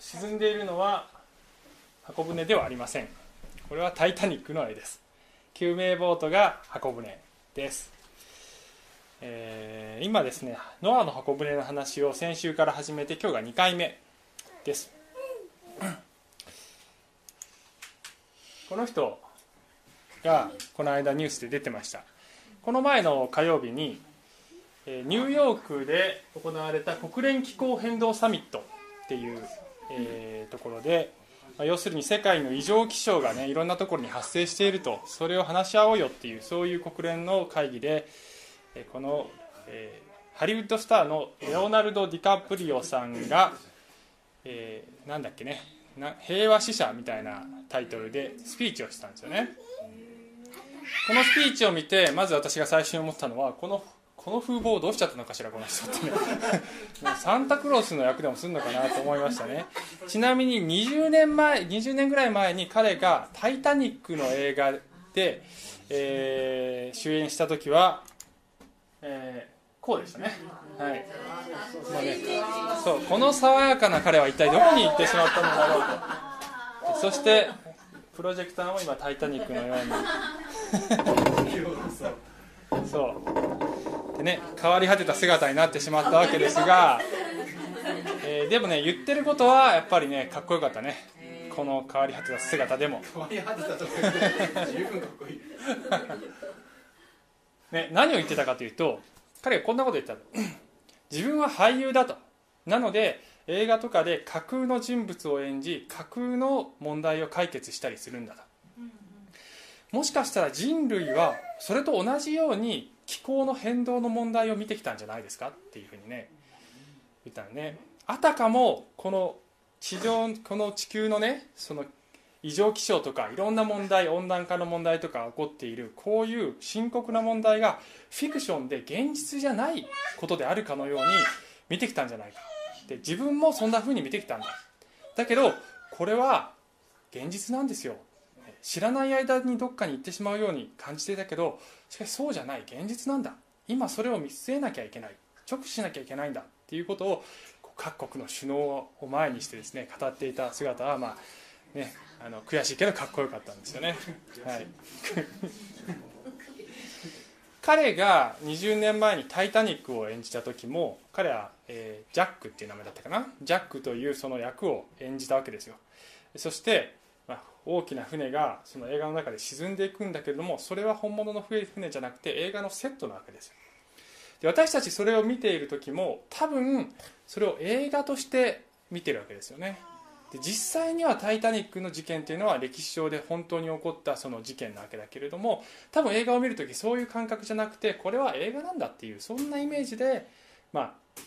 沈んでいるのは箱舟ではありません。これはタイタニックの絵です。救命ボートが箱舟です、えー、今ですねノアの箱舟の話を先週から始めて今日が2回目です。この人がこの間ニュースで出てました。この前の火曜日にニューヨークで行われた国連気候変動サミットっていう、えー、ところで、まあ、要するに世界の異常気象がねいろんなところに発生しているとそれを話し合おうよっていうそういう国連の会議でえこの、えー、ハリウッドスターのレオナルド・ディカプリオさんが、えー、なんだっけねな平和使者みたいなタイトルでスピーチをしたんですよね。このスピーチを見てまず私が最初に思ったのはこのこの風貌どうしちゃったのかしらこの人ってね サンタクロースの役でもするのかなと思いましたね。ちなみに20年前20年ぐらい前に彼が「タイタニック」の映画で、えー、主演した時は、えー、こうでしたね。はい、まあね、そうこの爽やかな彼は一体どこに行ってしまったのだろうと。そしてプロジェクターも今「タイタニック」のように。そう。ね変わり果てた姿になってしまったわけですが、えー、でもね言ってることはやっぱりねかっこよかったね。この変わり果てた姿でも。変わり果てたと十分かっこいい。ね、何を言ってたかというと彼がこんなこと言った 自分は俳優だと。なので映画とかで架空の人物を演じ架空の問題を解決したりするんだと。もしかしたら人類はそれと同じように気候の変動の問題を見てきたんじゃないですかっていうふうにね言ったのねあたかもこの地上この地球のねその異常気象とかいろんな問題温暖化の問題とか起こっているこういう深刻な問題がフィクションで現実じゃないことであるかのように見てきたんじゃないか。で自分もそんなふうに見てきたんだ。だけどこれは現実なんですよ。知らない間にどっかに行ってしまうように感じていたけどしかしそうじゃない。現実なんだ。今それを見据えなきゃいけない。直視しなきゃいけないんだっていうことを各国の首脳を前にしてですね語っていた姿はまあねあの悔しいけどかっこよかったんですよね。はい。彼が20年前に「タイタニック」を演じた時も彼は、えー、ジャックっていう名前だったかな。ジャックというその役を演じたわけですよ。そして大きな船がその映画の中で沈んでいくんだけれどもそれは本物の船じゃなくて映画のセットなわけですで私たちそれを見ている時も多分それを映画として見てるわけですよね。で実際には「タイタニック」の事件っていうのは歴史上で本当に起こったその事件なわけだけれども多分映画を見る時そういう感覚じゃなくてこれは映画なんだっていうそんなイメージでまあ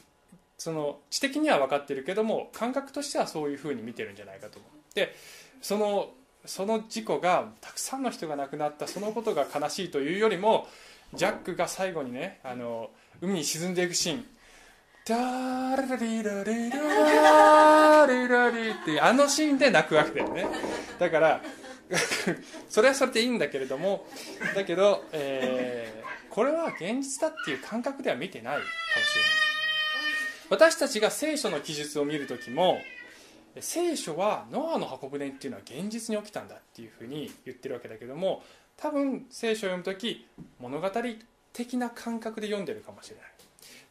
その知的には分かってるけども感覚としてはそういうふうに見てるんじゃないかと思う。でそのその事故がたくさんの人が亡くなったそのことが悲しいというよりもジャックが最後にねあの海に沈んでいくシーン「ダーラリラリラリラリ」ってあのシーンで泣くわけだよね。だから それはそれでいいんだけれどもだけど、えー、これは現実だっていう感覚では見てないかもしれない。私たちが聖書の記述を見る時も聖書はノアの箱舟っていうのは現実に起きたんだっていうふうに言ってるわけだけども多分聖書を読む時物語的な感覚で読んでるかもしれない。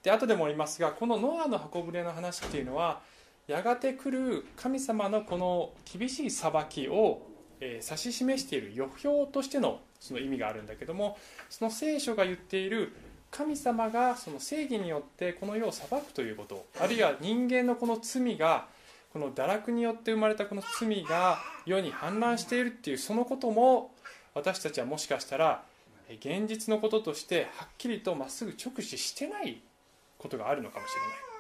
で後でも言いますがこのノアの箱舟の話っていうのはやがて来る神様のこの厳しい裁きを、指し示している予表としてのその意味があるんだけどもその聖書が言っている神様がその正義によってこの世を裁くということあるいは人間のこの罪がこの堕落によって生まれたこの罪が世に氾濫しているっていうそのことも私たちはもしかしたら現実のこととしてはっきりとまっすぐ直視してないことがあるのかもしれない。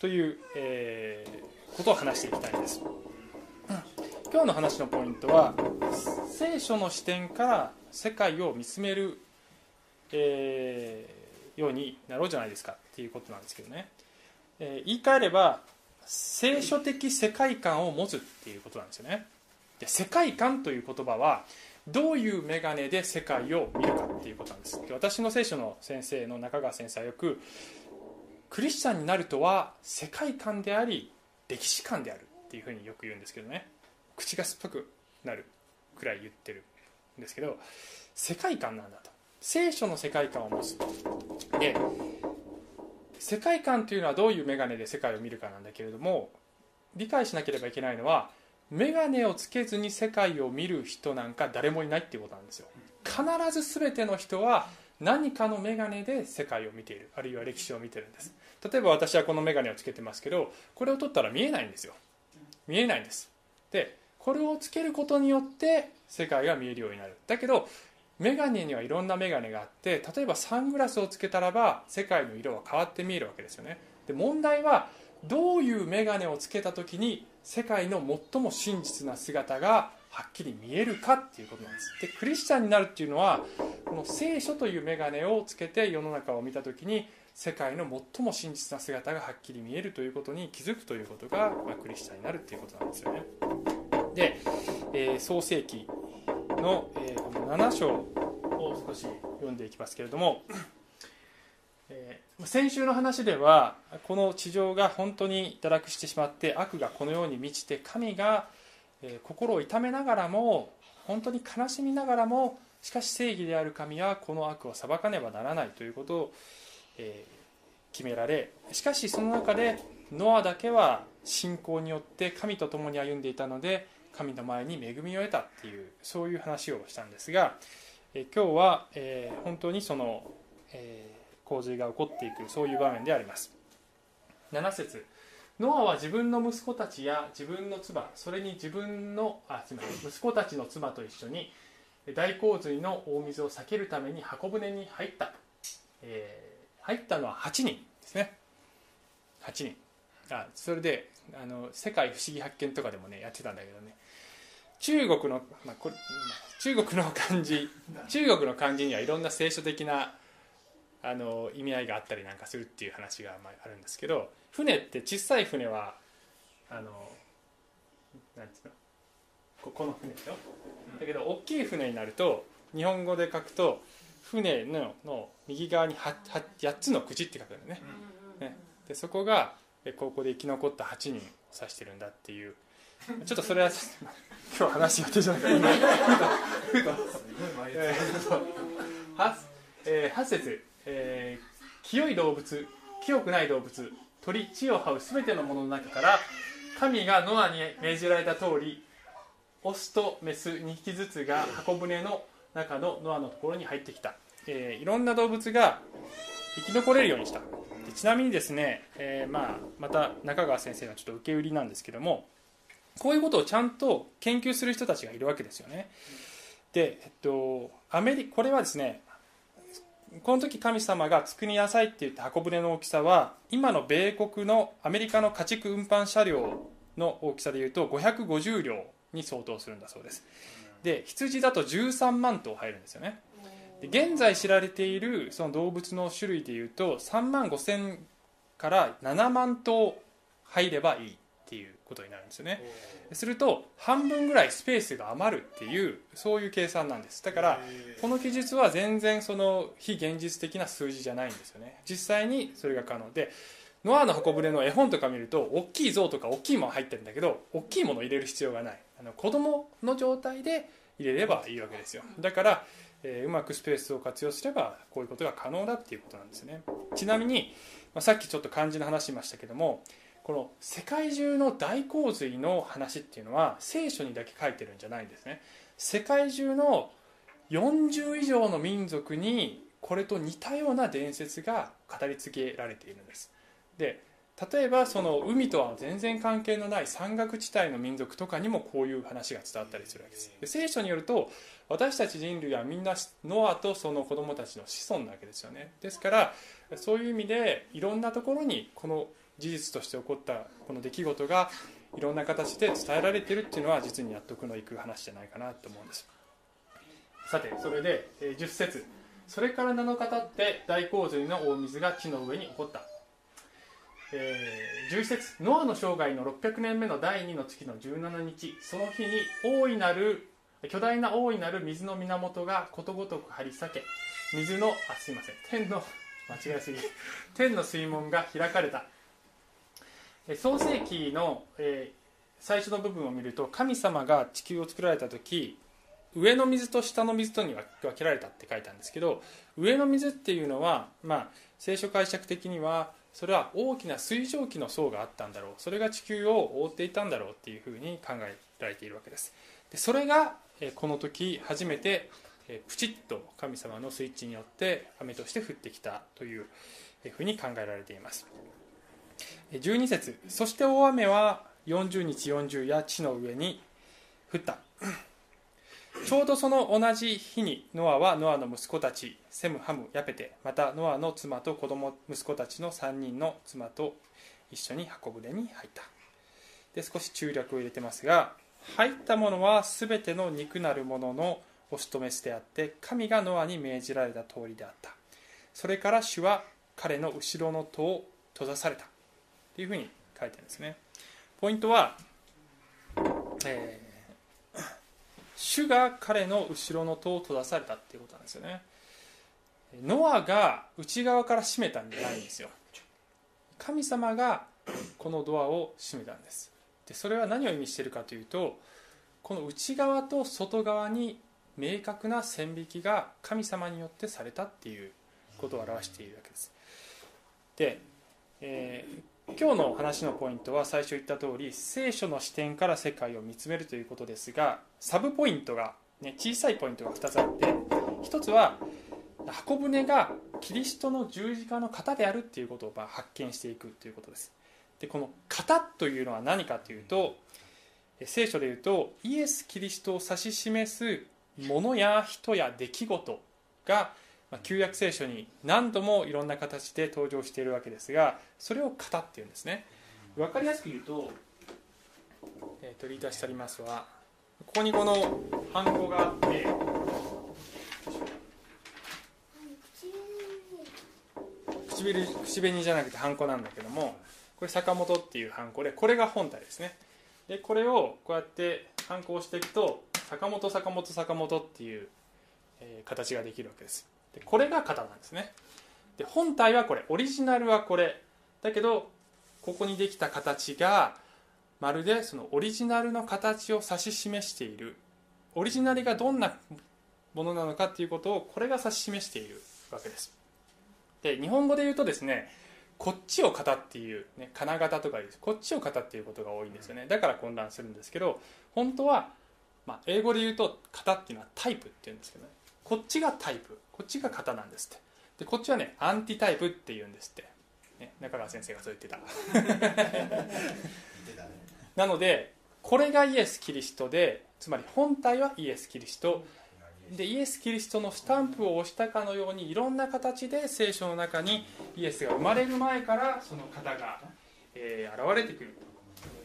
という、えー、ことを話していきたいんです、今日の話のポイントは聖書の視点から世界を見つめる、えー、ようになろうじゃないですかっていうことなんですけどね、えー、言い換えれば聖書的世界観を持つっていうことなんですよね。で世界観という言葉はどういう眼鏡で世界を見るかっていうことなんです。で私の聖書の先生の中川先生はよくクリスチャンになるとは世界観であり歴史観であるっていうふうによく言うんですけどね。口が酸っぱくなるくらい言ってるんですけど世界観なんだと。聖書の世界観を持つ。で世界観というのはどういう眼鏡で世界を見るかなんだけれども理解しなければいけないのは眼鏡をつけずに世界を見る人なんか誰もいないっていうことなんですよ。必ず全ての人は何かの眼鏡で世界を見ている。あるいは歴史を見てるんです。例えば私はこの眼鏡をつけてますけどこれを取ったら見えないんですよ。見えないんです。でこれをつけることによって世界が見えるようになる。だけど眼鏡にはいろんな眼鏡があって例えばサングラスをつけたらば世界の色は変わって見えるわけですよね。で問題はどういう眼鏡をつけた時に世界の最も真実な姿がはっきり見えるかっていうことなんです。でクリスチャンになるっていうのはこの聖書という眼鏡をつけて世の中を見た時に世界の最も真実な姿がはっきり見えるということに気づくということが、まあ、クリスチャンになるっていうことなんですよね。で、えー、創世記の、えー、この7章を少し読んでいきますけれども、えー、先週の話ではこの地上が本当に堕落してしまって悪がこのように満ちて神が、えー、心を痛めながらも本当に悲しみながらもしかし正義である神はこの悪を裁かねばならないということを、えー、決められしかしその中でノアだけは信仰によって神と共に歩んでいたので神の前に恵みを得たっていうそういう話をしたんですが、え今日は、えー、本当にその、えー、洪水が起こっていくそういう場面であります。7節ノアは自分の息子たちや自分の妻それに自分のあすみません息子たちの妻と一緒に大洪水の大水を避けるために箱舟に入った、えー、入ったのは8人ですね。8人。あそれであの世界不思議発見とかでもねやってたんだけどね。中国の、まあ、これ中国の漢字 中国の漢字にはいろんな聖書的なあの意味合いがあったりなんかするっていう話がまああるんですけど船って小さい船はあのなんていうの？ここの船でしょだけど大きい船になると日本語で書くと船のの右側に 8, 8, つの口って書くのね。ね。でそこがここで生き残った8人を指してるんだっていう。ちょっとそれは 今日話が出じゃないかふと。えー、8節、えー、清い動物清くない動物鳥地を這う全てのものの中から神がノアに命じられた通りオスとメス2匹ずつが箱舟の中のノアのところに入ってきた、えー、いろんな動物が生き残れるようにした。でちなみにですね、えー、まあ、また中川先生のちょっと受け売りなんですけどもこういうことをちゃんと研究する人たちがいるわけですよね。で、えっと、アメリこれはですねこの時神様が作りなさいって言って箱舟の大きさは今の米国のアメリカの家畜運搬車両の大きさでいうと550両に相当するんだそうです。で羊だと13万頭入るんですよね。現在知られているその動物の種類でいうと3万5千から7万頭入ればいいっていうことになるんですよね。すると半分ぐらいスペースが余るっていうそういう計算なんです。だからこの記述は全然その非現実的な数字じゃないんですよね。実際にそれが可能。でノアの箱舟の絵本とか見ると大きい像とか大きいもの入ってるんだけど大きいものを入れる必要がない。あの子供の状態で入れればいいわけですよ。だから、えー、うまくスペースを活用すればこういうことが可能だっていうことなんですね。ちなみに、まあ、さっきちょっと漢字の話しましたけどもこの世界中の大洪水の話っていうのは聖書にだけ書いてるんじゃないんですね。世界中の40以上の民族にこれと似たような伝説が語り継げられているんです。で例えばその海とは全然関係のない山岳地帯の民族とかにもこういう話が伝わったりするわけです。で聖書によると私たち人類はみんなノアとその子供たちの子孫なわけですよね。ですからそういう意味でいろんなところにこの事実として起こったこの出来事がいろんな形で伝えられてるっていうのは実に納得のいく話じゃないかなと思うんです。さてそれで10節。それから7日経って大洪水の大水が地の上に起こった、えー、11節。ノアの生涯の600年目の第2の月の17日。その日に大いなる巨大な大いなる水の源がことごとく張り裂け水のあすいません。天の間違いすぎ。天の水門が開かれた。創世紀の、え最初の部分を見ると神様が地球を作られた時上の水と下の水とに分けられたって書いたんですけど上の水っていうのは、まあ、聖書解釈的にはそれは大きな水蒸気の層があったんだろう。それが地球を覆っていたんだろうっていうふうに考えられているわけです。でそれがこの時初めてプチッと神様のスイッチによって雨として降ってきたというふうに考えられています。12節そして大雨は40日40夜地の上に降った。ちょうどその同じ日にノアはノアの息子たちセムハムヤペテまたノアの妻と子供息子たちの3人の妻と一緒に箱舟に入った。で少し中略を入れてますが入ったものは全ての肉なるもののオスとメスであって神がノアに命じられた通りであった。それから主は彼の後ろの戸を閉ざされた。というふうに書いてるんですね。ポイントは、えー、主が彼の後ろの戸を閉ざされたっていうことなんですよね。ノアが内側から閉めたんじゃないんですよ。神様がこのドアを閉めたんです。でそれは何を意味しているかというとこの内側と外側に明確な線引きが神様によってされたっていうことを表しているわけです。で、えー、今日の話のポイントは最初言った通り聖書の視点から世界を見つめるということですがサブポイントが、ね、小さいポイントが2つあって1つは箱舟がキリストの十字架の型であるっていうことを発見していくということです。でこの型というのは何かというと聖書でいうとイエス・キリストを指し示すものや人や出来事が旧約聖書に何度もいろんな形で登場しているわけですがそれを型っていうんですね。分かりやすく言うと、えー、取り出してありますはここにこのハンコがあって唇口紅じゃなくてハンコなんだけどもこれ坂本っていうハンコでこれが本体ですね。でこれをこうやってハンコをしていくと坂本坂本坂本っていう、えー、形ができるわけです。でこれが型なんですね。で本体はこれオリジナルはこれ。だけどここにできた形がまるでそのオリジナルの形を指し示している。オリジナルがどんなものなのかっていうことをこれが指し示しているわけです。で日本語で言うとですねこっちを型っていう、ね、金型とかいうこっちを型っていうことが多いんですよね。だから混乱するんですけど本当はまあ、英語で言うと型っていうのはタイプっていうんですけどね。こっちがタイプこっちが型なんですって。でこっちはねアンティタイプっていうんですって、ね、中川先生がそう言ってた。なのでこれがイエス・キリストでつまり本体はイエス・キリスト。でイエス・キリストのスタンプを押したかのようにいろんな形で聖書の中にイエスが生まれる前からその方が、えー、現れてくる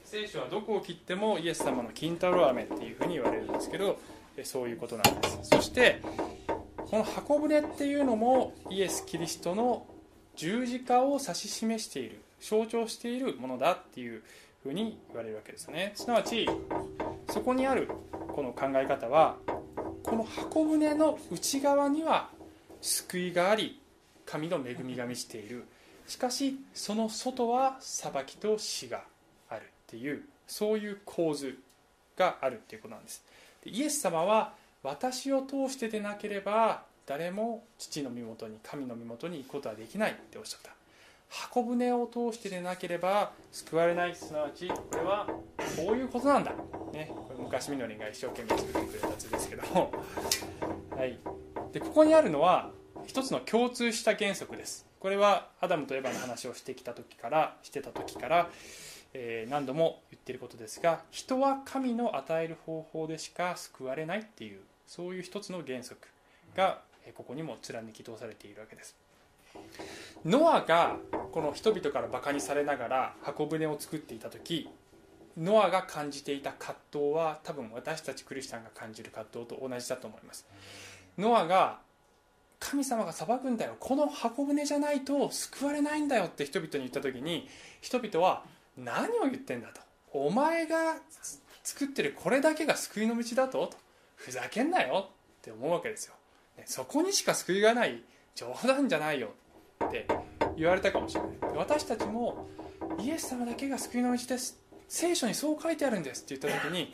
聖書はどこを切ってもイエス様の金太郎飴っていうふうに言われるんですけどそういうことなんです。そしてこの箱舟っていうのもイエス・キリストの十字架を指し示している象徴しているものだっていうふうに言われるわけですね。すなわちそこにあるこの考え方はこの箱舟の内側には救いがあり神の恵みが満ちている。しかしその外は裁きと死があるっていうそういう構図があるっていうことなんです。イエス様は私を通してでなければ誰も父の身元に神の身元に行くことはできないっておっしゃった。箱舟を通してでなければ救われない。すなわちこれはこういうことなんだ、ね、これ昔みのりが一生懸命作ってくれたやつですけども、はい、でここにあるのは一つの共通した原則です。これはアダムとエヴァの話をしてきた時からしてた時からえー、何度も言ってることですが人は神の与える方法でしか救われないっていうそういう一つの原則がここにも貫き通されているわけです。ノアがこの人々からバカにされながら箱舟を作っていた時ノアが感じていた葛藤は多分私たちクリスチャンが感じる葛藤と同じだと思います。ノアが神様が裁くんだよ。この箱舟じゃないと救われないんだよって人々に言った時に人々は何を言ってんだと。お前が作ってるこれだけが救いの道だと。ふざけんなよって思うわけですよ。ねそこにしか救いがない冗談じゃないよ。って言われたかもしれない。私たちもイエス様だけが救いの道です。聖書にそう書いてあるんですって言った時に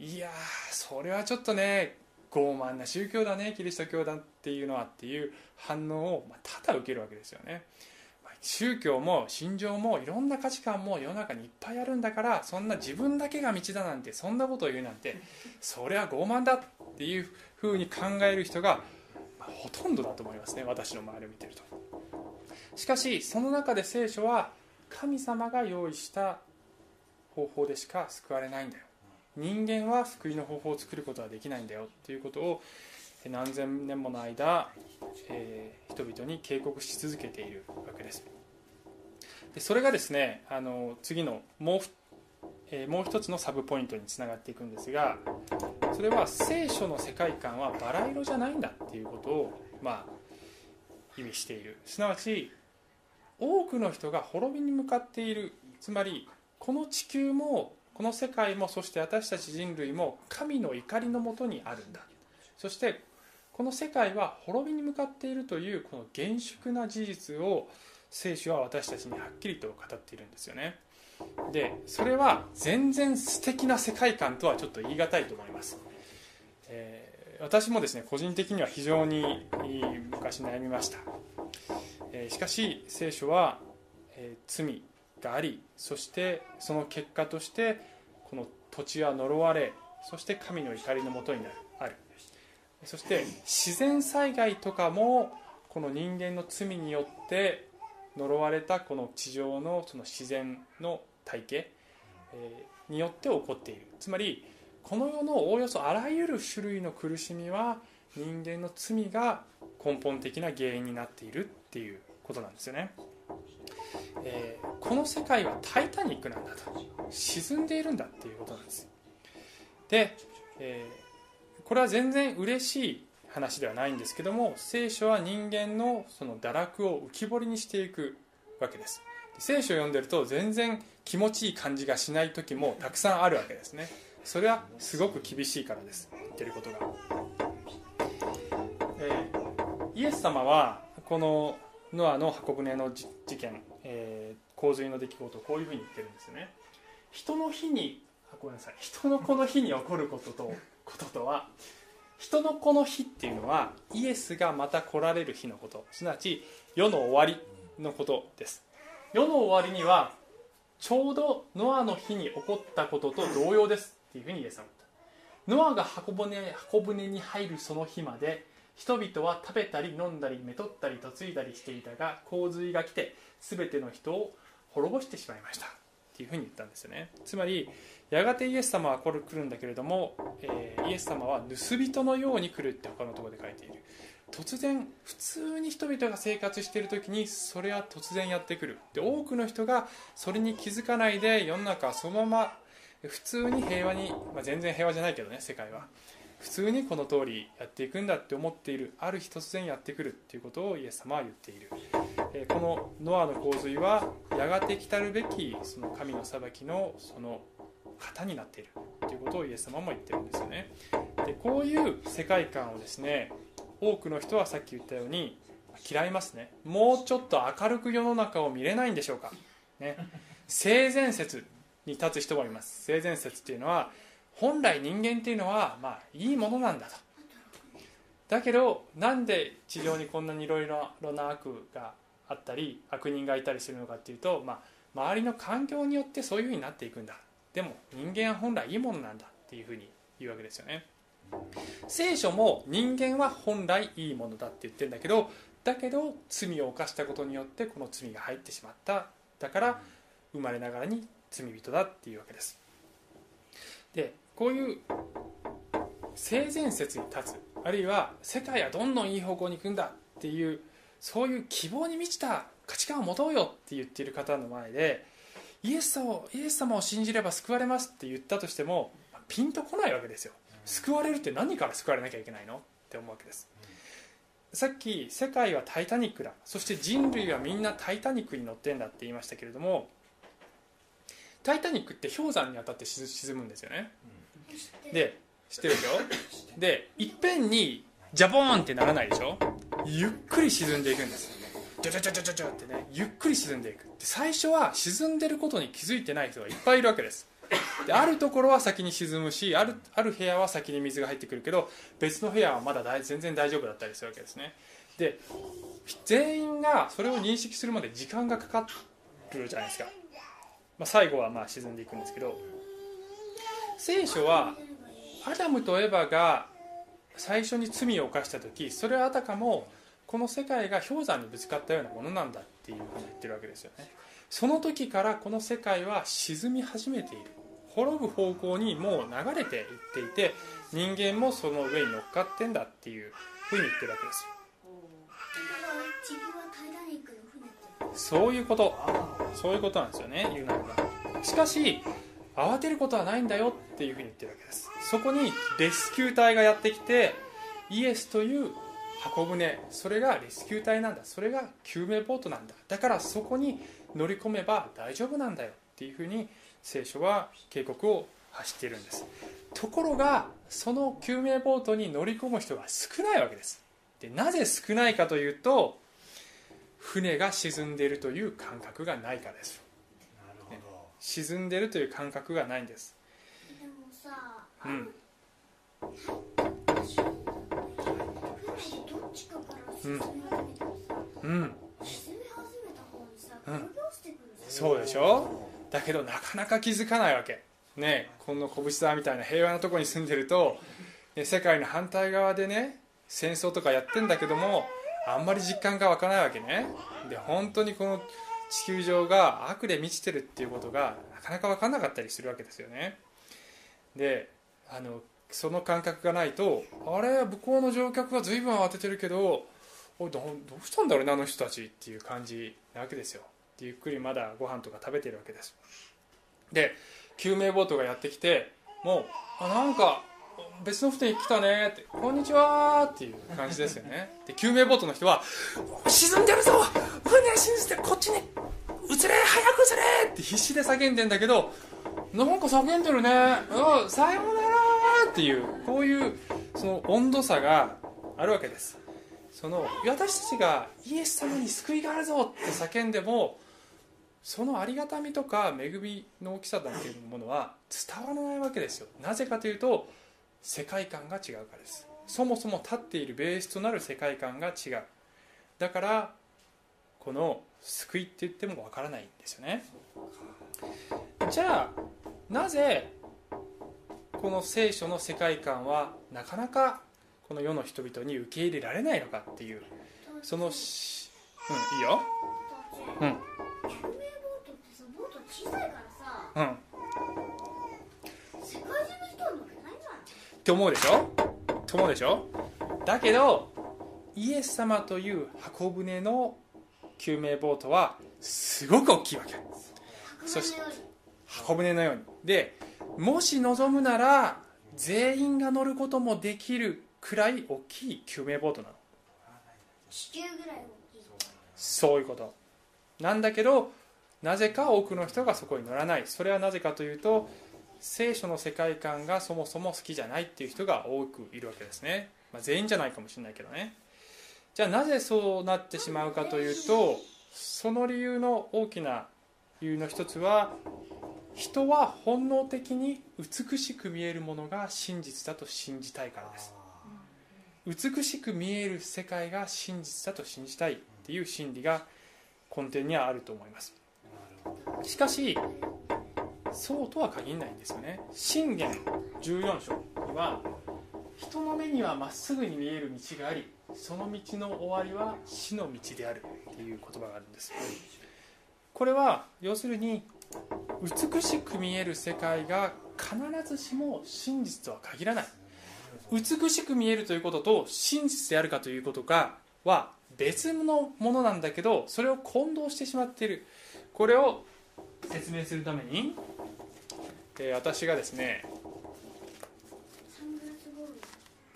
いやそれはちょっとね傲慢な宗教だねキリスト教だっていうのはっていう反応をただ受けるわけですよね。宗教も信条もいろんな価値観も世の中にいっぱいあるんだからそんな自分だけが道だなんてそんなことを言うなんてそれは傲慢だっていうふうに考える人がほとんどだと思いますね私の周りを見てると。しかしその中で聖書は神様が用意した方法でしか救われないんだよ。人間は救いの方法を作ることはできないんだよ。っていうことを何千年もの間、えー、人々に警告し続けているわけです。でそれがですねあの次のもう,、えー、もう一つのサブポイントにつながっていくんですがそれは聖書の世界観はバラ色じゃないんだっていうことを、まあ、意味している。すなわち多くの人が滅びに向かっている。つまりこの地球もこの世界もそして私たち人類も神の怒りのもとにあるんだそしてこの世界は滅びに向かっているというこの厳粛な事実を聖書は私たちにはっきりと語っているんですよね。でそれは全然素敵な世界観とはちょっと言い難いと思います、えー、私もですね個人的には非常に昔悩みました、えー、しかし聖書は、えー、罪がありそしてその結果としてこの土地は呪われそして神の怒りのもとになるある。そして自然災害とかもこの人間の罪によって呪われたこの地上のその自然の体系によって起こっている。つまりこの世のおおよそあらゆる種類の苦しみは人間の罪が根本的な原因になっているっていうことなんですよね。えー、この世界はタイタニックなんだと。沈んでいるんだっていうことなんです。で、えー、これは全然嬉しい話ではないんですけども聖書は人間のその堕落を浮き彫りにしていくわけです。聖書を読んでると全然気持ちいい感じがしない時もたくさんあるわけですね。それはすごく厳しいからです。言ってることが、えー、イエス様はこのノアの箱舟の事件えー、洪水の出来事をこういうふうに言ってるんですよね。人の日にごめんなさい。人の子の日に起こることとこととは人の子の日っていうのはイエスがまた来られる日のこと。すなわち世の終わりのことです。世の終わりにはちょうどノアの日に起こったことと同様ですっていうふうにイエスは言った。ノアが箱舟箱舟に入るその日まで人々は食べたり飲んだりめとったり嫁いだりしていたが洪水が来て全ての人を滅ぼしてしまいましたっていうふうに言ったんですよね。つまりやがてイエス様はこれ来るんだけれども、えー、イエス様は盗人のように来るって他のところで書いている。突然普通に人々が生活している時にそれは突然やってくる。で多くの人がそれに気づかないで世の中はそのまま普通に平和に、まあ、全然平和じゃないけどね世界は。普通にこの通りやっていくんだって思っている。ある日突然やってくるっていうことをイエス様は言っている、えこのノアの洪水はやがて来たるべきその神の裁きのその型になっているということをイエス様も言ってるんですよね。でこういう世界観をですね多くの人はさっき言ったように嫌いますね。もうちょっと明るく世の中を見れないんでしょうか、ね、性善説に立つ人もいます。性善説っていうのは本来人間っていうのはまあいいものなんだと。だけどなんで地上にこんなにいろいろな悪があったり悪人がいたりするのかっていうと、まあ、周りの環境によってそういうふうになっていくんだ。でも人間は本来いいものなんだっていうふうに言うわけですよね。聖書も人間は本来いいものだって言ってるんだけどだけど罪を犯したことによってこの罪が入ってしまった。だから生まれながらに罪人だっていうわけです。でこういう性善説に立つ。あるいは世界はどんどんいい方向に行くんだっていうそういう希望に満ちた価値観を持とうよって言っている方の前でイエス様をイエス様を信じれば救われますって言ったとしてもピンとこないわけですよ。救われるって何から救われなきゃいけないの？って思うわけです。さっき世界はタイタニックだ。そして人類はみんなタイタニックに乗ってんだって言いましたけれどもタイタニックって氷山に当たって沈むんですよね、で知ってるでしょ？でいっぺんにジャボーンってならないでしょ？ゆっくり沈んでいくんですジャジャジャジャジャってねゆっくり沈んでいく。で最初は沈んでることに気づいてない人がいっぱいいるわけです。であるところは先に沈むしあるある部屋は先に水が入ってくるけど別の部屋はまだ大全然大丈夫だったりするわけですね。で全員がそれを認識するまで時間がかかるじゃないですか、まあ、最後はまあ沈んでいくんですけど聖書はアダムとエバが最初に罪を犯した時それはあたかもこの世界が氷山にぶつかったようなものなんだっていうふうに言ってるわけですよね。その時からこの世界は沈み始めている。滅ぶ方向にもう流れていっていて人間もその上に乗っかってんだっていうふうに言ってるわけですそういうこと。そういうことなんですよね言うならばしかし慌てることはないんだよっていうふうに言ってるわけです。そこにレスキュー隊がやってきてイエスという箱舟それがレスキュー隊なんだ。それが救命ボートなんだ。だからそこに乗り込めば大丈夫なんだよっていうふうに聖書は警告を発しているんです。ところがその救命ボートに乗り込む人が少ないわけです。でなぜ少ないかというと船が沈んでいるという感覚がないからです。なるほど。沈んでいるという感覚がないんです。でもさ、うん船でどっちから沈み始めたらさ、うん。沈み始めた方にさ、うん。転がしてくるじゃん。そうでしょ？だけどなかなか気づかないわけ。ねこの拳沢みたいな平和なとこに住んでると、ね、世界の反対側でね戦争とかやってんだけどもあんまり実感が湧かないわけね。で本当にこの地球上が悪で満ちてるっていうことがなかなか分かんなかったりするわけですよね。であのその感覚がないとあれ向こうの乗客が随分慌ててるけどおどどうしたんだろうねあの人たちっていう感じなわけですよ。ゆっくりまだご飯とか食べてるわけです。で救命ボートがやってきてもうあなんか別の船に来たねって「こんにちは」っていう感じですよね。で救命ボートの人は「沈んでるぞ船沈んでこっちに移れ早く移れ!」って必死で叫んでんだけどなんか叫んでるね。うんさようならっていうこういうその温度差があるわけです。その私たちがイエス様に救いがあるぞって叫んでもそのありがたみとか恵みの大きさだっていうものは伝わらないわけですよ。なぜかというと世界観が違うからです。そもそも立っているベースとなる世界観が違う。だからこの救いって言ってもわからないんですよね。じゃあなぜこの聖書の世界観はなかなかこの世の人々に受け入れられないのかっていうそのしうんいいよ。うん。救命ボートってさボート小さいからさうん。っ世界中の人は乗れないんじゃないて思うでしょ？って思うでしょ？だけどイエス様という箱舟の救命ボートはすごく大きいわけ。そし箱舟より箱舟のように。でもし望むなら全員が乗ることもできるくらい大きい救命ボートなの。地球ぐらい大きい。そういうこと。なんだけどなぜか多くの人がそこに乗らない。それはなぜかというと聖書の世界観がそもそも好きじゃないっていう人が多くいるわけですね、まあ、全員じゃないかもしれないけどね。じゃあなぜそうなってしまうかというとその理由の大きな理由の一つは人は本能的に美しく見えるものが真実だと信じたいからです。美しく見える世界が真実だと信じたいっていう心理が根底にはあると思います。しかしそうとは限らないんですよね。信玄14章には人の目にはまっすぐに見える道がありその道の終わりは死の道であるっていう言葉があるんです。これは要するに美しく見える世界が必ずしも真実とは限らない。美しく見えるということと真実であるかということがは別のものなんだけどそれを混同してしまっている。これを説明するために、えー私がですね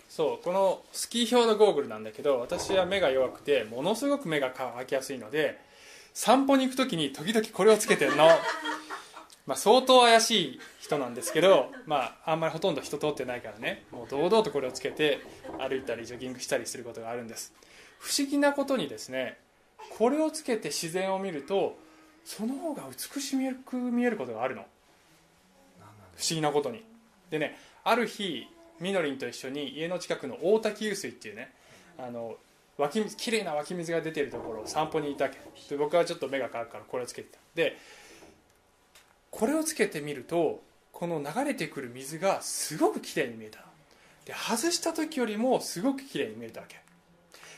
そうこのスキー用のゴーグルなんだけど私は目が弱くてものすごく目が乾きやすいので散歩に行く時に時々これをつけてるの。まあ相当怪しい人なんですけど、まあ、あんまりほとんど人通ってないからね。もう堂々とこれをつけて歩いたりジョギングしたりすることがあるんです。不思議なことにですねこれをつけて自然を見るとその方が美しく見えることがあるの。不思議なことに。でねある日みのりんと一緒に家の近くの大滝湧水っていうねあの湧き水きれいな湧き水が出てるところを散歩に行ったわけ。で僕はちょっと目が乾くからこれをつけてた。でこれをつけてみるとこの流れてくる水がすごくきれいに見えた。で外した時よりもすごくきれいに見えたわけ。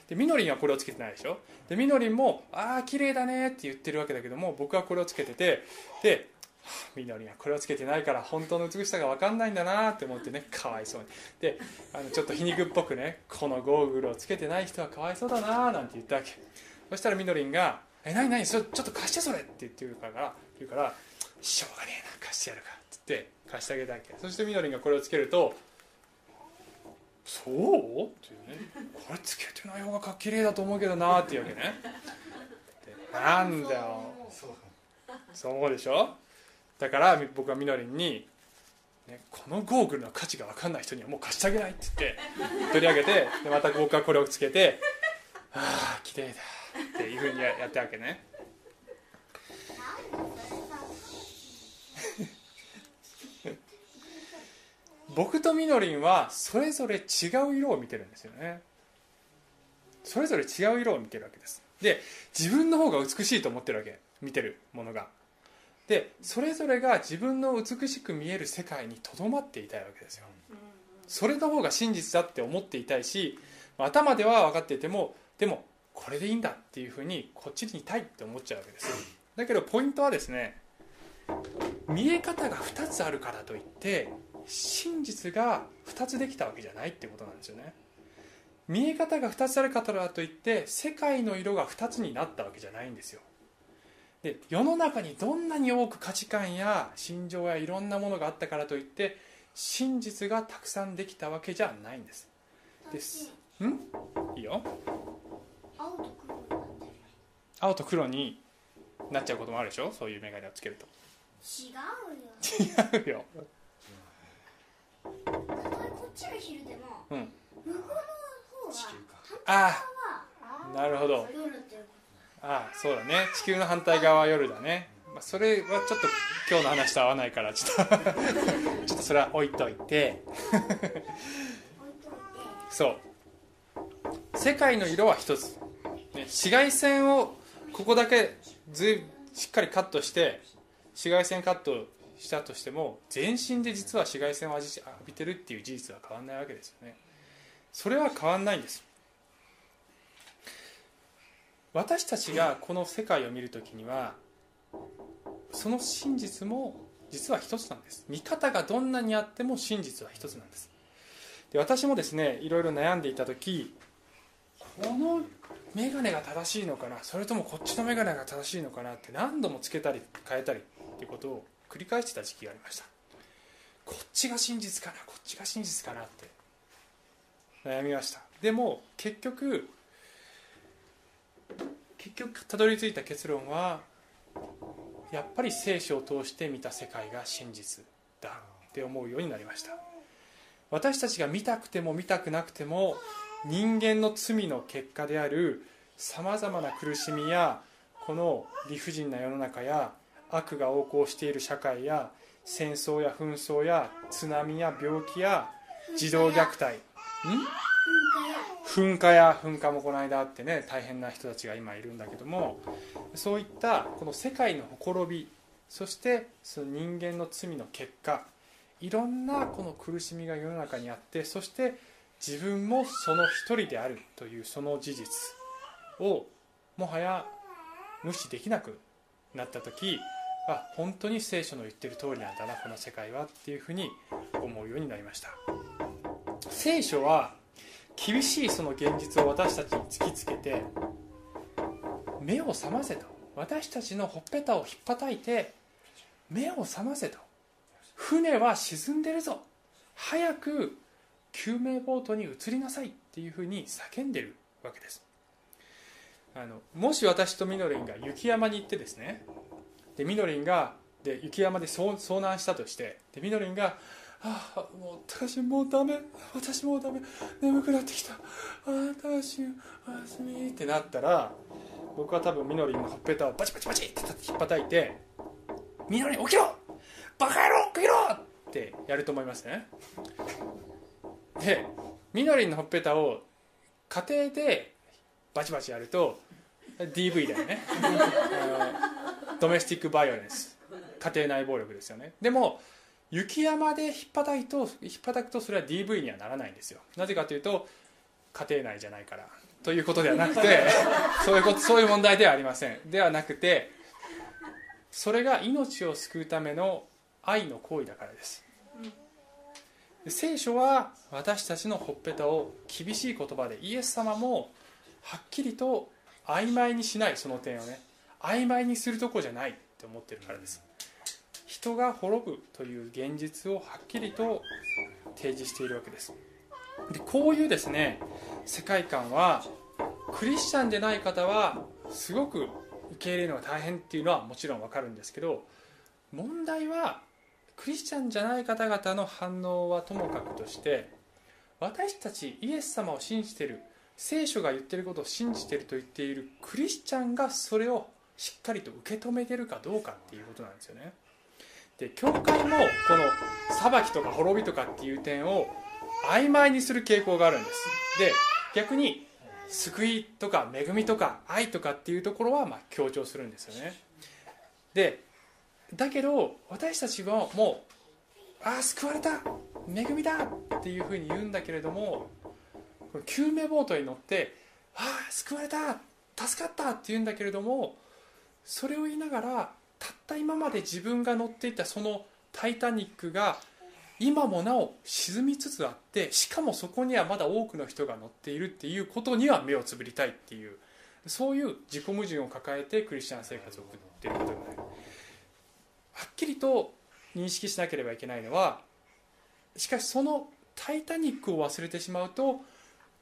でみのりんはこれをつけてないでしょ？でみのりんも「ああ綺麗だね」って言ってるわけだけども僕はこれをつけててで みのりんはこれをつけてないから本当の美しさが分かんないんだなって思ってねかわいそうに。であのちょっと皮肉っぽくねこのゴーグルをつけてない人はかわいそうだななんて言ったわけ。そしたらみのりんが「え何何？それちょっと貸してそれ」って言ってるから言うから「しょうがねえな貸してやるか」って言って貸してあげたわけ。そしてみのりんがこれをつけると「そう?」っていうね「これつけてない方が綺麗だと思うけどな」っていうわけね。でなんだよ。そうでしょ？だから僕はみのりんに、ね、このゴーグルの価値が分かんない人にはもう貸してあげないって言って取り上げてでまた僕はこれをつけて「ああ綺麗だ」っていうふうにやったわけね。僕とみのりんはそれぞれ違う色を見てるんですよね。それぞれ違う色を見てるわけです。で自分の方が美しいと思ってるわけ見てるものが。でそれぞれが自分の美しく見える世界にとどまっていたいわけですよ。それの方が真実だって思っていたいし頭では分かっていてもでもこれでいいんだっていうふうにこっちにいたいって思っちゃうわけですだけどポイントはですね見え方が2つあるからといって真実が2つできたわけじゃないってことなんですよね。見え方が2つあるからといって世界の色が2つになったわけじゃないんですよ。で世の中にどんなに多く価値観や心情やいろんなものがあったからといって真実がたくさんできたわけじゃないんです。です。ん？いいよ。青と黒になってる青と黒になっちゃうこともあるでしょ？そういう眼鏡をつけると。違うよ。違うよ。たとえこっちが昼でもうん。向こうの方はあはなるほどああそうだね。地球の反対側は夜だね、まあ、それはちょっと今日の話と合わないからちょっと ちょっとそれは置いといて。そう。世界の色は一つ、ね、紫外線をここだけずいしっかりカットして紫外線カットしたとしても全身で実は紫外線を浴びてるっていう事実は変わらないわけですよね。それは変わらないんです。私たちがこの世界を見るときにはその真実も実は一つなんです。見方がどんなにあっても真実は一つなんです。で私もですねいろいろ悩んでいた時この眼鏡が正しいのかな？それともこっちの眼鏡が正しいのかなって何度もつけたり変えたりっていうことを繰り返してた時期がありました。こっちが真実かな？こっちが真実かな？って悩みました。でも結局結局たどり着いた結論はやっぱり聖書を通して見た世界が真実だって思うようになりました。私たちが見たくても見たくなくても人間の罪の結果であるさまざまな苦しみやこの理不尽な世の中や悪が横行している社会や戦争や紛争や津波や病気や児童虐待。ん？噴火や噴火もこの間あってね大変な人たちが今いるんだけどもそういったこの世界のほころびそしてその人間の罪の結果いろんなこの苦しみが世の中にあってそして自分もその一人であるというその事実をもはや無視できなくなった時あ本当に聖書の言ってる通りなんだなこの世界はっていうふうに思うようになりました。聖書は厳しいその現実を私たちに突きつけて目を覚ませと。私たちのほっぺたをひっぱたいて目を覚ませと。船は沈んでるぞ。早く救命ボートに移りなさい。っていうふうに叫んでるわけです。あのもし私とみのりんが雪山に行ってですね。でみのりんがで雪山で遭難したとしてでみのりんが「ああもう私もうダメ。私もうダメ。眠くなってきた。ああ私おやすみ」ってなったら僕は多分みのりんのほっぺたをバチバチバチって引っ叩いて「みのりん起きろ！バカ野郎起きろ!」ってやると思いますね。で緑のりのほっぺたを家庭でバチバチやると DV だよね。あのドメスティックバイオレンス家庭内暴力ですよね。でも雪山で引っ叩いと引っ叩くとそれは DV にはならないんですよ。なぜかというと家庭内じゃないから。ということではなくて そういうことそういう問題ではありません。ではなくてそれが命を救うための愛の行為だからです。聖書は私たちのほっぺたを厳しい言葉でイエス様もはっきりと曖昧にしないその点をね曖昧にするとこじゃないって思ってるからです人が滅ぶという現実をはっきりと提示しているわけです。でこういうですね世界観はクリスチャンでない方はすごく受け入れるのが大変っていうのはもちろんわかるんですけど問題はクリスチャンじゃない方々の反応はともかくとして私たちイエス様を信じてる聖書が言ってることを信じていると言っているクリスチャンがそれをしっかりと受け止めてるかどうかっていうことなんですよね。で教会もこの裁きとか滅びとかっていう点を曖昧にする傾向があるんです。で逆に救いとか恵みとか愛とかっていうところはま強調するんですよね。でだけど私たちはもうああ救われた恵みだっていうふうに言うんだけれども救命ボートに乗ってああ救われた助かったって言うんだけれどもそれを言いながらった今まで自分が乗っていたその「タイタニック」が今もなお沈みつつあってしかもそこにはまだ多くの人が乗っているっていうことには目をつぶりたいっていうそういう自己矛盾を抱えてクリスチャン生活を送っていることになる。はっきりと認識しなければいけないのはしかしその「タイタニック」を忘れてしまうと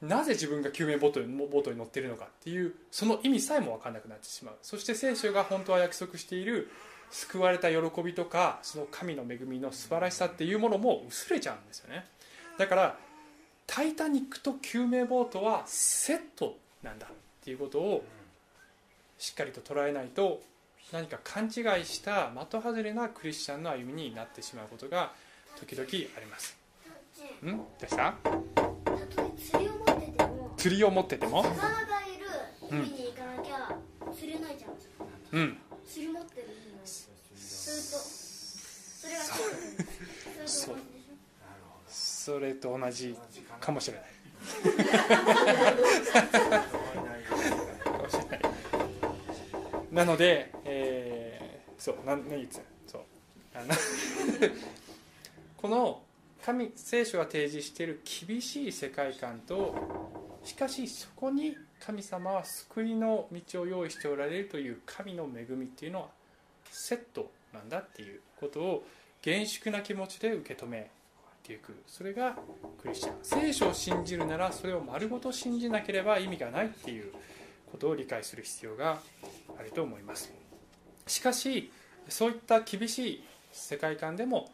なぜ自分が救命ボートにボートに乗っているのかっていうその意味さえも分からなくなってしまう。そして聖書が本当は約束している救われた喜びとかその神の恵みの素晴らしさっていうものも薄れちゃうんですよね。だから「タイタニック」と救命ボートはセットなんだっていうことをしっかりと捉えないと何か勘違いした的外れなクリスチャンの歩みになってしまうことが時々あります。ん？どうした？釣りを持ってても？魚がいる海に行かなきゃ釣れないじゃん。うん釣り持ってるそれとそうそれと同じかもしれない。なので、えーそう何何言ってた？そう。あの この神聖書が提示している厳しい世界観としかしそこに神様は救いの道を用意しておられるという神の恵みっていうのはセットなんだっていうことを厳粛な気持ちで受け止めていくそれがクリスチャン聖書を信じるならそれを丸ごと信じなければ意味がないっていうことを理解する必要があると思いますしかしそういった厳しい世界観でも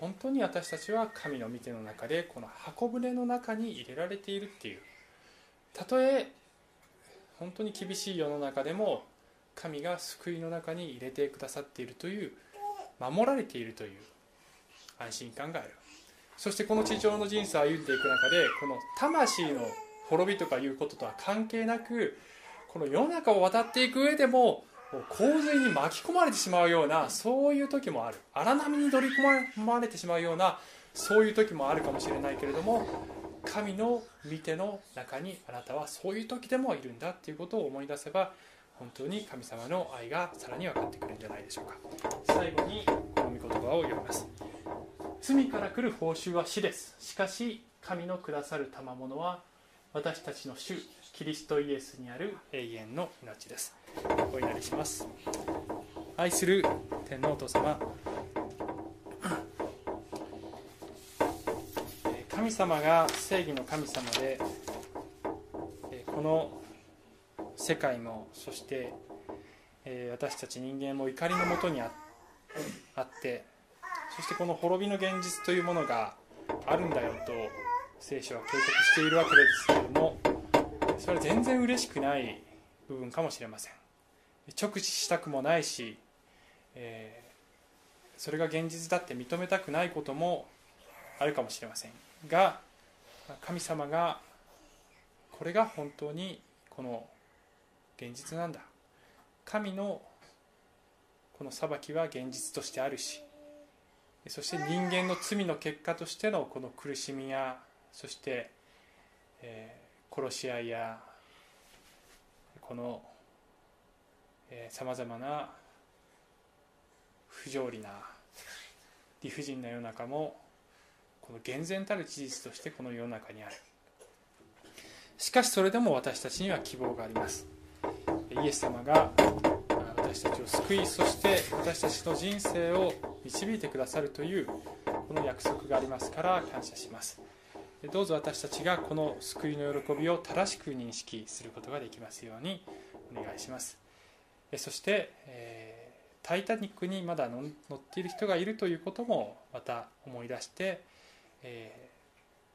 本当に私たちは神の御手の中でこの箱舟の中に入れられているっていうたとえ本当に厳しい世の中でも神が救いの中に入れてくださっているという守られているという安心感がある。そしてこの地上の人生を歩んでいく中でこの魂の滅びとかいうこととは関係なくこの世の中を渡っていく上でも洪水に巻き込まれてしまうようなそういう時もある。荒波に取り込まれてしまうようなそういう時もあるかもしれないけれども神の御手の中にあなたはそういう時でもいるんだっていうことを思い出せば本当に神様の愛がさらに分かってくるんじゃないでしょうか。最後にこの御言葉を読みます。罪から来る報酬は死です。しかし神のくださる賜物は私たちの主キリストイエスにある永遠の命です。お祈りします。愛する天皇お父様神様が正義の神様でこの世界もそして私たち人間も怒りのもとにあってそしてこの滅びの現実というものがあるんだよと聖書は警告しているわけですけれどもそれは全然嬉しくない部分かもしれません。直視したくもないし、えー、それが現実だって認めたくないこともあるかもしれませんが神様がこれが本当にこの現実なんだ。神のこの裁きは現実としてあるしそして人間の罪の結果としてのこの苦しみやそして、えー、殺し合いやこのさまざまな不条理な理不尽な世の中もこの厳然たる事実としてこの世の中にある。しかしそれでも私たちには希望があります。イエス様が私たちを救いそして私たちの人生を導いてくださるというこの約束がありますから感謝します。どうぞ私たちがこの救いの喜びを正しく認識することができますようにお願いします。そして、えー、タイタニックにまだ乗っている人がいるということもまた思い出して、え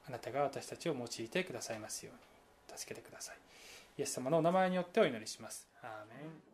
ー、あなたが私たちを用いてくださいますように。助けてください。イエス様のお名前によってお祈りします。アーメン。